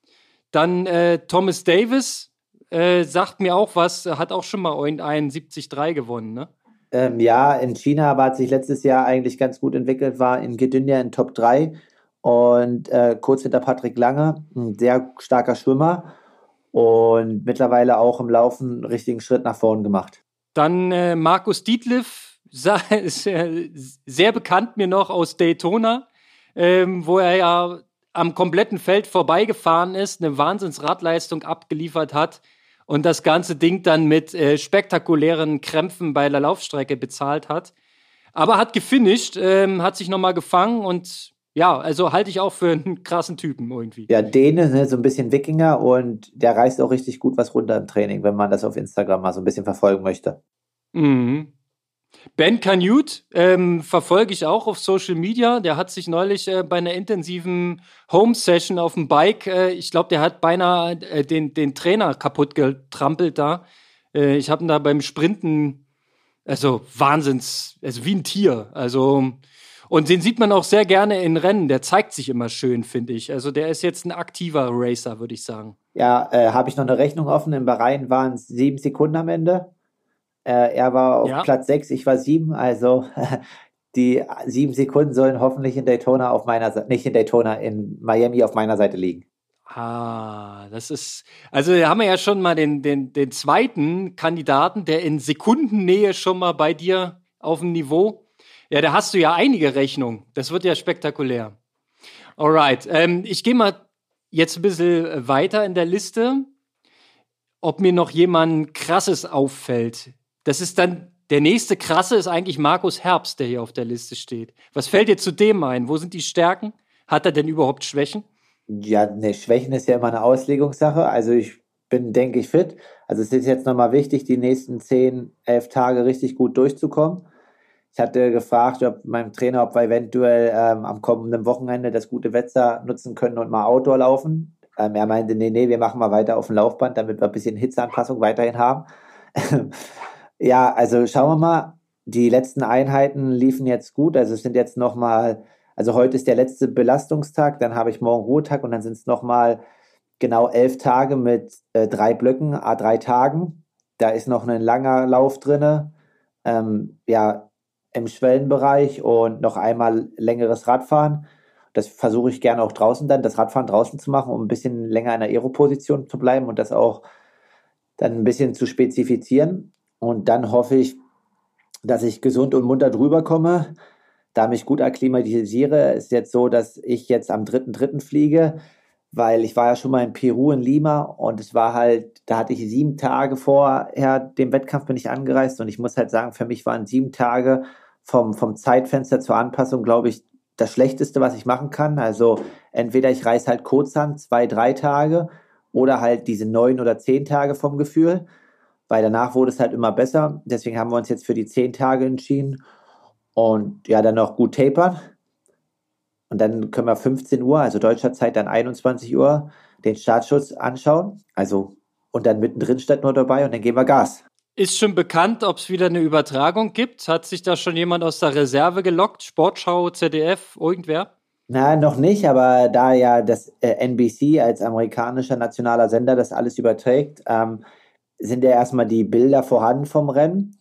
Dann äh, Thomas Davis. Äh, sagt mir auch was, hat auch schon mal einen 73 gewonnen, ne? Ähm, ja, in China aber hat sich letztes Jahr eigentlich ganz gut entwickelt, war in Gedynja in Top 3 und äh, kurz hinter Patrick Lange, ein sehr starker Schwimmer und mittlerweile auch im Laufen einen richtigen Schritt nach vorn gemacht. Dann äh, Markus Dietliff, (laughs) sehr bekannt mir noch aus Daytona, ähm, wo er ja am kompletten Feld vorbeigefahren ist, eine Wahnsinnsradleistung abgeliefert hat und das ganze Ding dann mit äh, spektakulären Krämpfen bei der Laufstrecke bezahlt hat. Aber hat gefinisht, ähm, hat sich nochmal gefangen und ja, also halte ich auch für einen (laughs) krassen Typen irgendwie. Ja, Däne, ne, so ein bisschen Wikinger und der reißt auch richtig gut was runter im Training, wenn man das auf Instagram mal so ein bisschen verfolgen möchte. Mhm. Ben Canute ähm, verfolge ich auch auf Social Media. Der hat sich neulich äh, bei einer intensiven Home-Session auf dem Bike, äh, ich glaube, der hat beinahe äh, den, den Trainer kaputt getrampelt da. Äh, ich habe ihn da beim Sprinten, also Wahnsinns, also wie ein Tier. Also und den sieht man auch sehr gerne in Rennen. Der zeigt sich immer schön, finde ich. Also der ist jetzt ein aktiver Racer, würde ich sagen. Ja, äh, habe ich noch eine Rechnung offen. In Bahrain waren es sieben Sekunden am Ende. Äh, er war auf ja. Platz sechs, ich war sieben. Also (laughs) die sieben Sekunden sollen hoffentlich in Daytona auf meiner Seite, nicht in Daytona, in Miami auf meiner Seite liegen. Ah, das ist, also haben wir ja schon mal den, den, den zweiten Kandidaten, der in Sekundennähe schon mal bei dir auf dem Niveau ja, da hast du ja einige Rechnungen. Das wird ja spektakulär. Alright, ähm, ich gehe mal jetzt ein bisschen weiter in der Liste, ob mir noch jemand krasses auffällt. Das ist dann, der nächste krasse ist eigentlich Markus Herbst, der hier auf der Liste steht. Was fällt dir zu dem ein? Wo sind die Stärken? Hat er denn überhaupt Schwächen? Ja, ne, Schwächen ist ja immer eine Auslegungssache. Also ich bin, denke ich, fit. Also es ist jetzt nochmal wichtig, die nächsten zehn, elf Tage richtig gut durchzukommen. Ich hatte gefragt, ob meinem Trainer, ob wir eventuell ähm, am kommenden Wochenende das gute Wetter nutzen können und mal Outdoor laufen. Ähm, er meinte, nee, nee, wir machen mal weiter auf dem Laufband, damit wir ein bisschen Hitzeanpassung weiterhin haben. (laughs) ja, also schauen wir mal. Die letzten Einheiten liefen jetzt gut. Also es sind jetzt nochmal, also heute ist der letzte Belastungstag, dann habe ich morgen Ruhetag und dann sind es nochmal genau elf Tage mit äh, drei Blöcken, a drei Tagen. Da ist noch ein langer Lauf drinne. Ähm, ja, im Schwellenbereich und noch einmal längeres Radfahren. Das versuche ich gerne auch draußen dann, das Radfahren draußen zu machen, um ein bisschen länger in der Aeroposition zu bleiben und das auch dann ein bisschen zu spezifizieren. Und dann hoffe ich, dass ich gesund und munter drüber komme, da mich gut akklimatisiere. Ist jetzt so, dass ich jetzt am 3.3. fliege, weil ich war ja schon mal in Peru, in Lima und es war halt, da hatte ich sieben Tage vorher dem Wettkampf bin ich angereist und ich muss halt sagen, für mich waren sieben Tage vom, vom Zeitfenster zur Anpassung, glaube ich, das Schlechteste, was ich machen kann. Also entweder ich reise halt kurz an, zwei, drei Tage, oder halt diese neun oder zehn Tage vom Gefühl, weil danach wurde es halt immer besser. Deswegen haben wir uns jetzt für die zehn Tage entschieden und ja, dann noch gut tapern. Und dann können wir 15 Uhr, also deutscher Zeit dann 21 Uhr, den Startschutz anschauen. Also und dann mittendrin statt nur dabei und dann geben wir Gas. Ist schon bekannt, ob es wieder eine Übertragung gibt? Hat sich da schon jemand aus der Reserve gelockt? Sportschau, ZDF, irgendwer? Na, noch nicht, aber da ja das äh, NBC als amerikanischer nationaler Sender das alles überträgt, ähm, sind ja erstmal die Bilder vorhanden vom Rennen.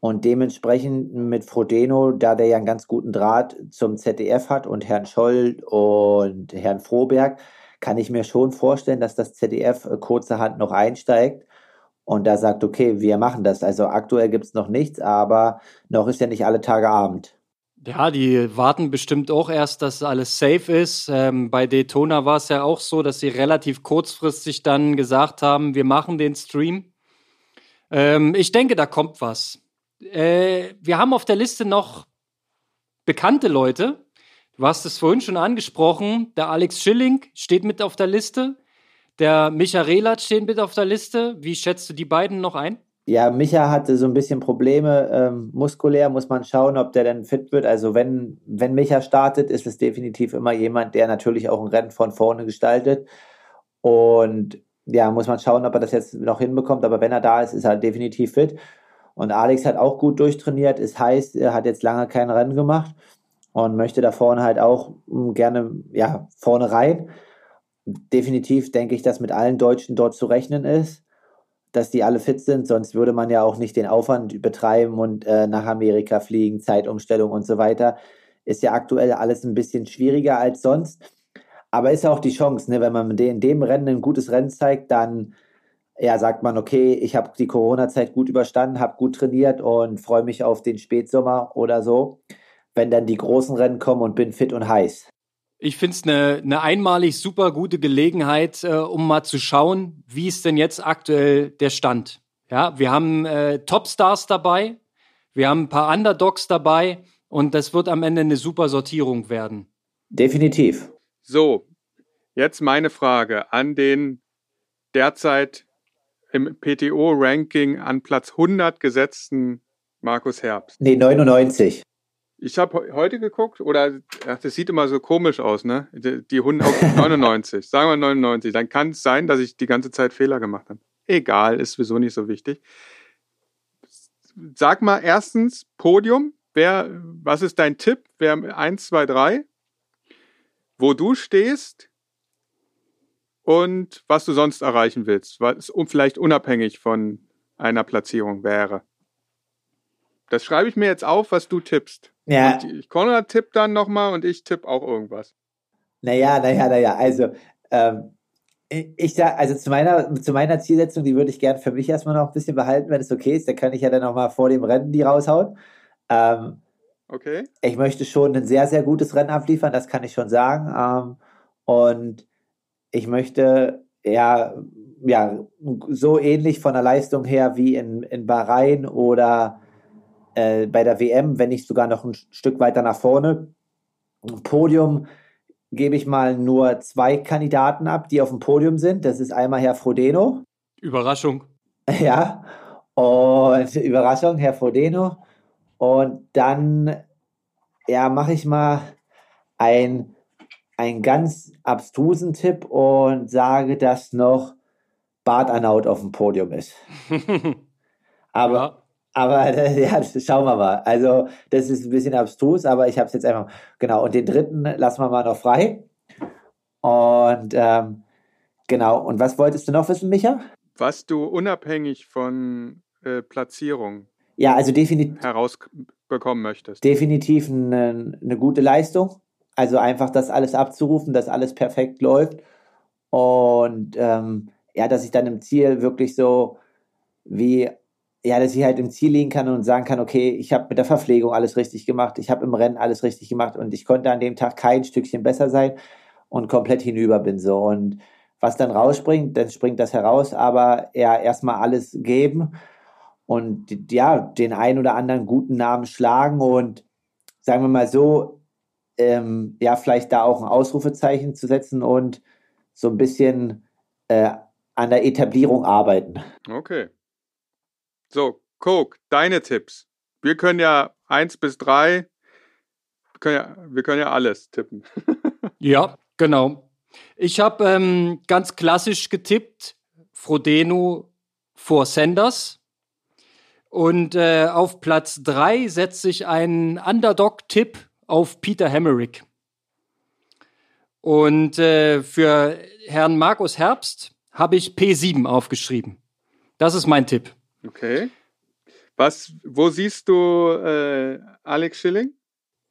Und dementsprechend mit Frodeno, da der ja einen ganz guten Draht zum ZDF hat und Herrn Scholl und Herrn Froberg, kann ich mir schon vorstellen, dass das ZDF äh, kurzerhand noch einsteigt und da sagt, okay, wir machen das. Also aktuell gibt es noch nichts, aber noch ist ja nicht alle Tage Abend. Ja, die warten bestimmt auch erst, dass alles safe ist. Ähm, bei Daytona war es ja auch so, dass sie relativ kurzfristig dann gesagt haben, wir machen den Stream. Ähm, ich denke, da kommt was. Äh, wir haben auf der Liste noch bekannte Leute. Du hast es vorhin schon angesprochen. Der Alex Schilling steht mit auf der Liste. Der Micha Relat steht mit auf der Liste. Wie schätzt du die beiden noch ein? Ja, Micha hatte so ein bisschen Probleme. Ähm, muskulär muss man schauen, ob der dann fit wird. Also wenn, wenn Micha startet, ist es definitiv immer jemand, der natürlich auch ein Rennen von vorne gestaltet. Und ja, muss man schauen, ob er das jetzt noch hinbekommt. Aber wenn er da ist, ist er definitiv fit. Und Alex hat auch gut durchtrainiert. Es heißt, er hat jetzt lange kein Rennen gemacht und möchte da vorne halt auch hm, gerne ja, vorne rein. Definitiv denke ich, dass mit allen Deutschen dort zu rechnen ist, dass die alle fit sind, sonst würde man ja auch nicht den Aufwand betreiben und äh, nach Amerika fliegen, Zeitumstellung und so weiter. Ist ja aktuell alles ein bisschen schwieriger als sonst. Aber ist ja auch die Chance, ne? wenn man in dem Rennen ein gutes Rennen zeigt, dann ja, sagt man, okay, ich habe die Corona-Zeit gut überstanden, habe gut trainiert und freue mich auf den Spätsommer oder so, wenn dann die großen Rennen kommen und bin fit und heiß. Ich finde es eine ne einmalig super gute Gelegenheit, äh, um mal zu schauen, wie ist denn jetzt aktuell der Stand. Ja, wir haben äh, Topstars dabei, wir haben ein paar Underdogs dabei und das wird am Ende eine super Sortierung werden. Definitiv. So, jetzt meine Frage an den derzeit im PTO-Ranking an Platz 100 gesetzten Markus Herbst? Nee, 99. Ich habe heute geguckt, oder ach, das sieht immer so komisch aus, ne? Die, die 100, 99, (laughs) sagen wir 99. Dann kann es sein, dass ich die ganze Zeit Fehler gemacht habe. Egal, ist sowieso nicht so wichtig. Sag mal erstens Podium. Wer, was ist dein Tipp? Wer 1, 2, 3? Wo du stehst und was du sonst erreichen willst, was vielleicht unabhängig von einer Platzierung wäre. Das schreibe ich mir jetzt auf, was du tippst. Ja. Und Konrad tippt dann nochmal und ich tippe auch irgendwas. Naja, naja, naja. Also, ähm, ich sag, also zu meiner, zu meiner Zielsetzung, die würde ich gerne für mich erstmal noch ein bisschen behalten, wenn es okay ist. Da kann ich ja dann nochmal vor dem Rennen die raushauen. Ähm, okay. Ich möchte schon ein sehr, sehr gutes Rennen abliefern, das kann ich schon sagen. Ähm, und ich möchte ja, ja so ähnlich von der Leistung her wie in, in Bahrain oder äh, bei der WM, wenn nicht sogar noch ein Stück weiter nach vorne. Podium gebe ich mal nur zwei Kandidaten ab, die auf dem Podium sind. Das ist einmal Herr Frodeno. Überraschung. (laughs) Ja, und Überraschung, Herr Frodeno. Und dann, ja, mache ich mal ein einen ganz abstrusen Tipp und sage, dass noch Bart Arnaut auf dem Podium ist. (laughs) aber, ja. aber (laughs) ja, schauen wir mal. Also, das ist ein bisschen abstrus, aber ich habe es jetzt einfach. Genau, und den dritten lassen wir mal noch frei. Und ähm, genau, und was wolltest du noch wissen, Micha? Was du unabhängig von äh, Platzierung ja, also definitiv herausbekommen möchtest. Definitiv eine, eine gute Leistung. Also einfach das alles abzurufen, dass alles perfekt läuft. Und ähm, ja, dass ich dann im Ziel wirklich so wie, ja, dass ich halt im Ziel liegen kann und sagen kann, okay, ich habe mit der Verpflegung alles richtig gemacht, ich habe im Rennen alles richtig gemacht und ich konnte an dem Tag kein Stückchen besser sein und komplett hinüber bin so. Und was dann rausspringt, dann springt das heraus, aber ja, erstmal alles geben und ja, den einen oder anderen guten Namen schlagen und sagen wir mal so, ähm, ja, vielleicht da auch ein Ausrufezeichen zu setzen und so ein bisschen äh, an der Etablierung arbeiten. Okay. So, Coke, deine Tipps. Wir können ja eins bis drei, wir können ja, wir können ja alles tippen. (laughs) ja, genau. Ich habe ähm, ganz klassisch getippt, Frodeno vor Sanders. Und äh, auf Platz drei setze ich einen Underdog-Tipp auf Peter Hemmerich. Und äh, für Herrn Markus Herbst habe ich P7 aufgeschrieben. Das ist mein Tipp. Okay. Was, wo siehst du äh, Alex Schilling?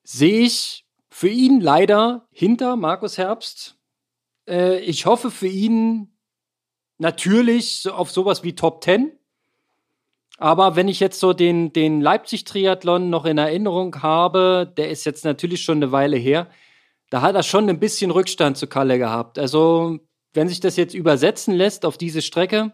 Sehe ich für ihn leider hinter Markus Herbst. Äh, ich hoffe für ihn natürlich auf sowas wie Top 10. Aber wenn ich jetzt so den, den Leipzig-Triathlon noch in Erinnerung habe, der ist jetzt natürlich schon eine Weile her, da hat er schon ein bisschen Rückstand zu Kalle gehabt. Also, wenn sich das jetzt übersetzen lässt auf diese Strecke,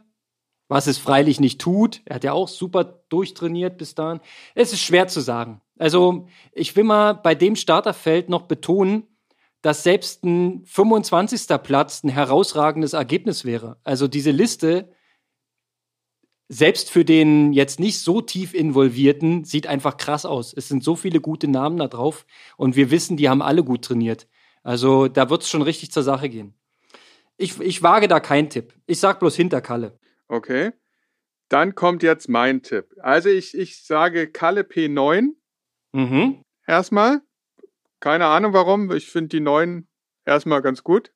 was es freilich nicht tut, er hat ja auch super durchtrainiert bis dahin, es ist schwer zu sagen. Also, ich will mal bei dem Starterfeld noch betonen, dass selbst ein 25. Platz ein herausragendes Ergebnis wäre. Also diese Liste, selbst für den jetzt nicht so tief involvierten, sieht einfach krass aus. Es sind so viele gute Namen da drauf und wir wissen, die haben alle gut trainiert. Also da wird es schon richtig zur Sache gehen. Ich, ich wage da keinen Tipp. Ich sag bloß hinter Kalle. Okay. Dann kommt jetzt mein Tipp. Also ich, ich sage Kalle P9. Mhm. Erstmal. Keine Ahnung warum. Ich finde die neuen erstmal ganz gut.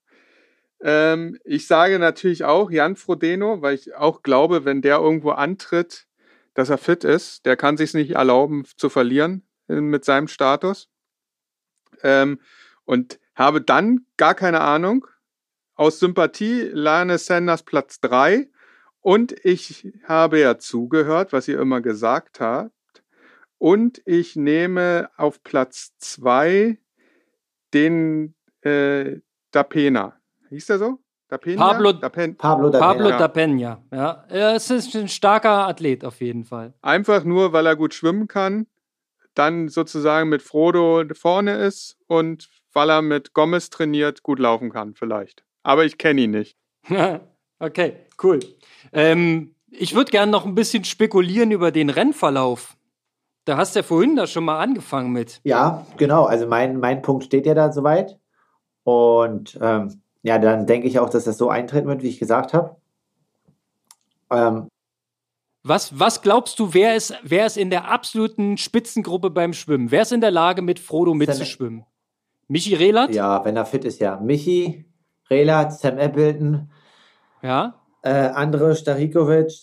Ähm, ich sage natürlich auch Jan Frodeno, weil ich auch glaube, wenn der irgendwo antritt, dass er fit ist. Der kann sich nicht erlauben zu verlieren äh, mit seinem Status. Ähm, und habe dann gar keine Ahnung. Aus Sympathie Lane Sanders Platz 3. Und ich habe ja zugehört, was ihr immer gesagt habt. Und ich nehme auf Platz 2 den äh, Dapena. Hieß der so? Dapena? Pablo, Dapen Pablo Dapena. Pablo Dapena. Ja. Es ist ein starker Athlet auf jeden Fall. Einfach nur, weil er gut schwimmen kann, dann sozusagen mit Frodo vorne ist und weil er mit Gomez trainiert, gut laufen kann, vielleicht. Aber ich kenne ihn nicht. (laughs) okay, cool. Ähm, ich würde gerne noch ein bisschen spekulieren über den Rennverlauf. Da hast du ja vorhin da schon mal angefangen mit. Ja, genau. Also mein, mein Punkt steht ja da soweit. Und ähm, ja, dann denke ich auch, dass das so eintreten wird, wie ich gesagt habe. Ähm, was, was glaubst du, wer ist, wer ist in der absoluten Spitzengruppe beim Schwimmen? Wer ist in der Lage, mit Frodo mitzuschwimmen? Michi Relat? Ja, wenn er fit ist, ja. Michi, Relat, Sam Appleton. Ja. Äh, Andre Starikovic,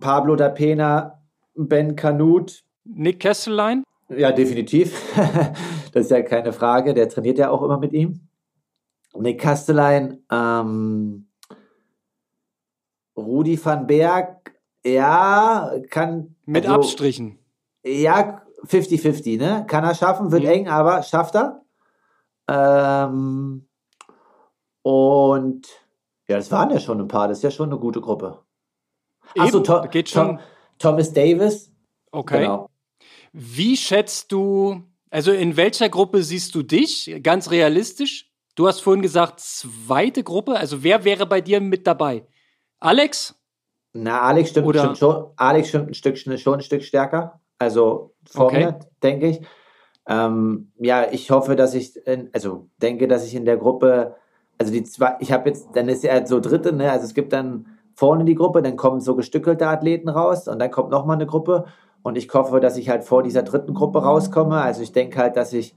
Pablo da Pena, Ben Kanut, Nick Kessellein? Ja, definitiv. (laughs) das ist ja keine Frage. Der trainiert ja auch immer mit ihm. Nick Kastelein, ähm, Rudi van Berg, ja, kann. Mit also, Abstrichen. Ja, 50-50, ne? Kann er schaffen, wird mhm. eng, aber schafft er. Ähm, und ja, das waren ja schon ein paar, das ist ja schon eine gute Gruppe. Achso, Tom, geht schon. Tom, Thomas Davis. Okay. Genau. Wie schätzt du, also in welcher Gruppe siehst du dich? Ganz realistisch. Du hast vorhin gesagt, zweite Gruppe. Also wer wäre bei dir mit dabei? Alex? Na, Alex stimmt, Oder? stimmt schon. Alex stimmt ein Stück, schon ein Stück stärker. Also vor okay. mir, denke ich. Ähm, ja, ich hoffe, dass ich, in, also denke, dass ich in der Gruppe, also die zwei, ich habe jetzt, dann ist ja so dritte, ne? Also es gibt dann vorne die Gruppe, dann kommen so gestückelte Athleten raus und dann kommt nochmal eine Gruppe und ich hoffe, dass ich halt vor dieser dritten Gruppe rauskomme. Also ich denke halt, dass ich,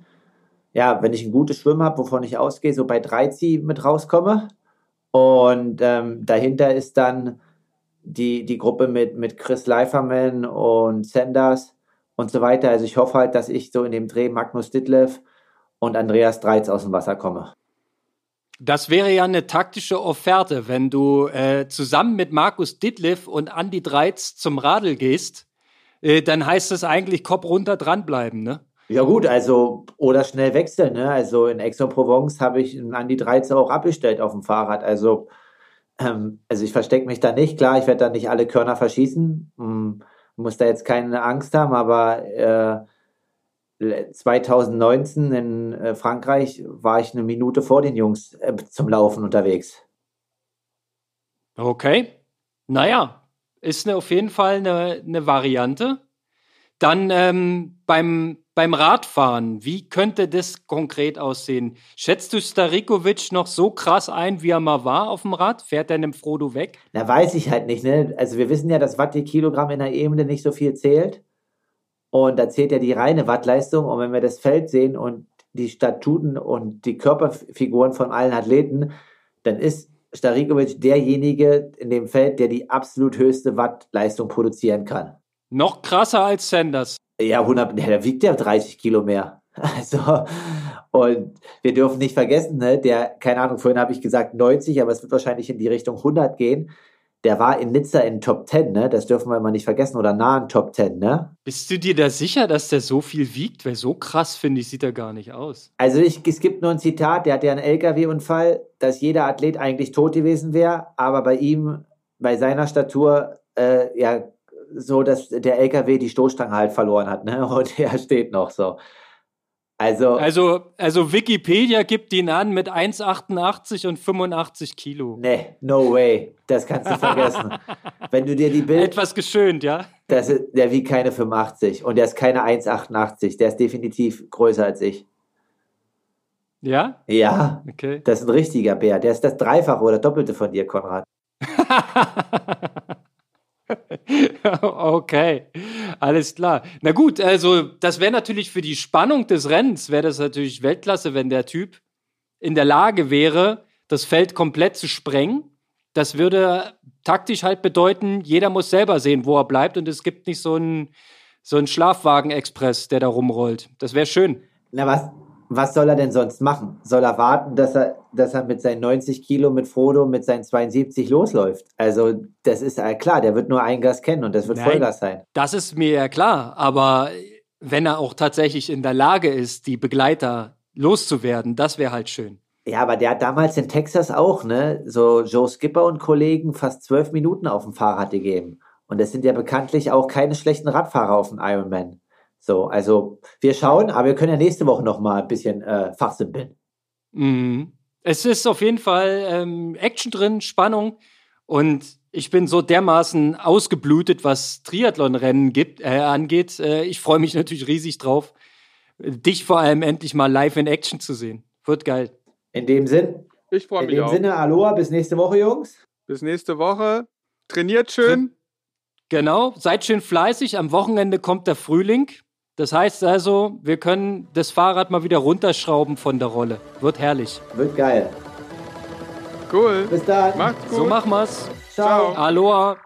ja, wenn ich ein gutes Schwimmen habe, wovon ich ausgehe, so bei 13 mit rauskomme. Und ähm, dahinter ist dann die, die Gruppe mit, mit Chris Leiferman und Sanders und so weiter. Also ich hoffe halt, dass ich so in dem Dreh Magnus Ditlev und Andreas Dreiz aus dem Wasser komme. Das wäre ja eine taktische Offerte, wenn du äh, zusammen mit Markus Ditlev und Andy Dreiz zum Radl gehst äh, dann heißt es eigentlich Kopf runter dranbleiben, ne? Ja gut, also oder schnell wechseln, ne? Also in Aix-en-Provence habe ich einen Andi 13 auch abgestellt auf dem Fahrrad. Also ähm, also ich verstecke mich da nicht. Klar, ich werde da nicht alle Körner verschießen. Hm, muss da jetzt keine Angst haben, aber äh, 2019 in äh, Frankreich war ich eine Minute vor den Jungs äh, zum Laufen unterwegs. Okay. Naja, ist eine, auf jeden Fall eine, eine Variante. Dann ähm, beim, beim Radfahren, wie könnte das konkret aussehen? Schätzt du Starikovic noch so krass ein, wie er mal war auf dem Rad? Fährt er einem Frodo weg? Na, weiß ich halt nicht. Ne? Also wir wissen ja, dass Watt die Kilogramm in der Ebene nicht so viel zählt. Und da zählt ja die reine Wattleistung. Und wenn wir das Feld sehen und die Statuten und die Körperfiguren von allen Athleten, dann ist Starikovic derjenige in dem Feld, der die absolut höchste Wattleistung produzieren kann. Noch krasser als Sanders. Ja, 100, der wiegt ja 30 Kilo mehr. (laughs) Also, und wir dürfen nicht vergessen, ne, der, keine Ahnung, vorhin habe ich gesagt 90, aber es wird wahrscheinlich in die Richtung 100 gehen der war in Nizza in Top 10, ne? Das dürfen wir mal nicht vergessen, oder nah in Top 10, ne? Bist du dir da sicher, dass der so viel wiegt? Weil so krass, finde ich, sieht er gar nicht aus. Also ich, es gibt nur ein Zitat, der hatte ja einen LKW-Unfall, dass jeder Athlet eigentlich tot gewesen wäre, aber bei ihm, bei seiner Statur, äh, ja, so, dass der LKW die Stoßstange halt verloren hat, ne? (laughs) Und er steht noch so. Also, also, also Wikipedia gibt ihn an mit 1,88 und 85 Kilo. Nee, no way. Das kannst du vergessen. (laughs) Wenn du dir die Bild. Etwas geschönt, ja? Das ist, der wiegt keine 85 und der ist keine 1,88. Der ist definitiv größer als ich. Ja? Ja. Okay. Das ist ein richtiger Bär. Der ist das Dreifache oder Doppelte von dir, Konrad. (laughs) (laughs) okay, alles klar. Na gut, also das wäre natürlich für die Spannung des Rennens, wäre das natürlich Weltklasse, wenn der Typ in der Lage wäre, das Feld komplett zu sprengen. Das würde taktisch halt bedeuten, jeder muss selber sehen, wo er bleibt und es gibt nicht so einen, so einen Schlafwagen-Express, der da rumrollt. Das wäre schön. Na, was, was soll er denn sonst machen? Soll er warten, dass er, dass er mit seinen 90 Kilo mit Frodo mit seinen 72 losläuft? Also, das ist ja klar, der wird nur ein Gas kennen und das wird Nein, Vollgas sein. Das ist mir ja klar, aber wenn er auch tatsächlich in der Lage ist, die Begleiter loszuwerden, das wäre halt schön. Ja, aber der hat damals in Texas auch, ne, so Joe Skipper und Kollegen fast zwölf Minuten auf dem Fahrrad gegeben. Und das sind ja bekanntlich auch keine schlechten Radfahrer auf dem Ironman. So, also wir schauen, aber wir können ja nächste Woche noch mal ein bisschen äh, fachsimpeln. Mhm. Es ist auf jeden Fall ähm, Action drin, Spannung und ich bin so dermaßen ausgeblutet, was Triathlonrennen gibt, äh, angeht. Äh, ich freue mich natürlich riesig drauf, dich vor allem endlich mal live in Action zu sehen. Wird geil. In dem Sinn. Ich freue mich In dem auch. Sinne, Aloha, bis nächste Woche, Jungs. Bis nächste Woche. Trainiert schön. Genau, seid schön fleißig. Am Wochenende kommt der Frühling. Das heißt also, wir können das Fahrrad mal wieder runterschrauben von der Rolle. Wird herrlich. Wird geil. Cool. Bis dann. Macht's gut. So machen wir's. Ciao. Aloha.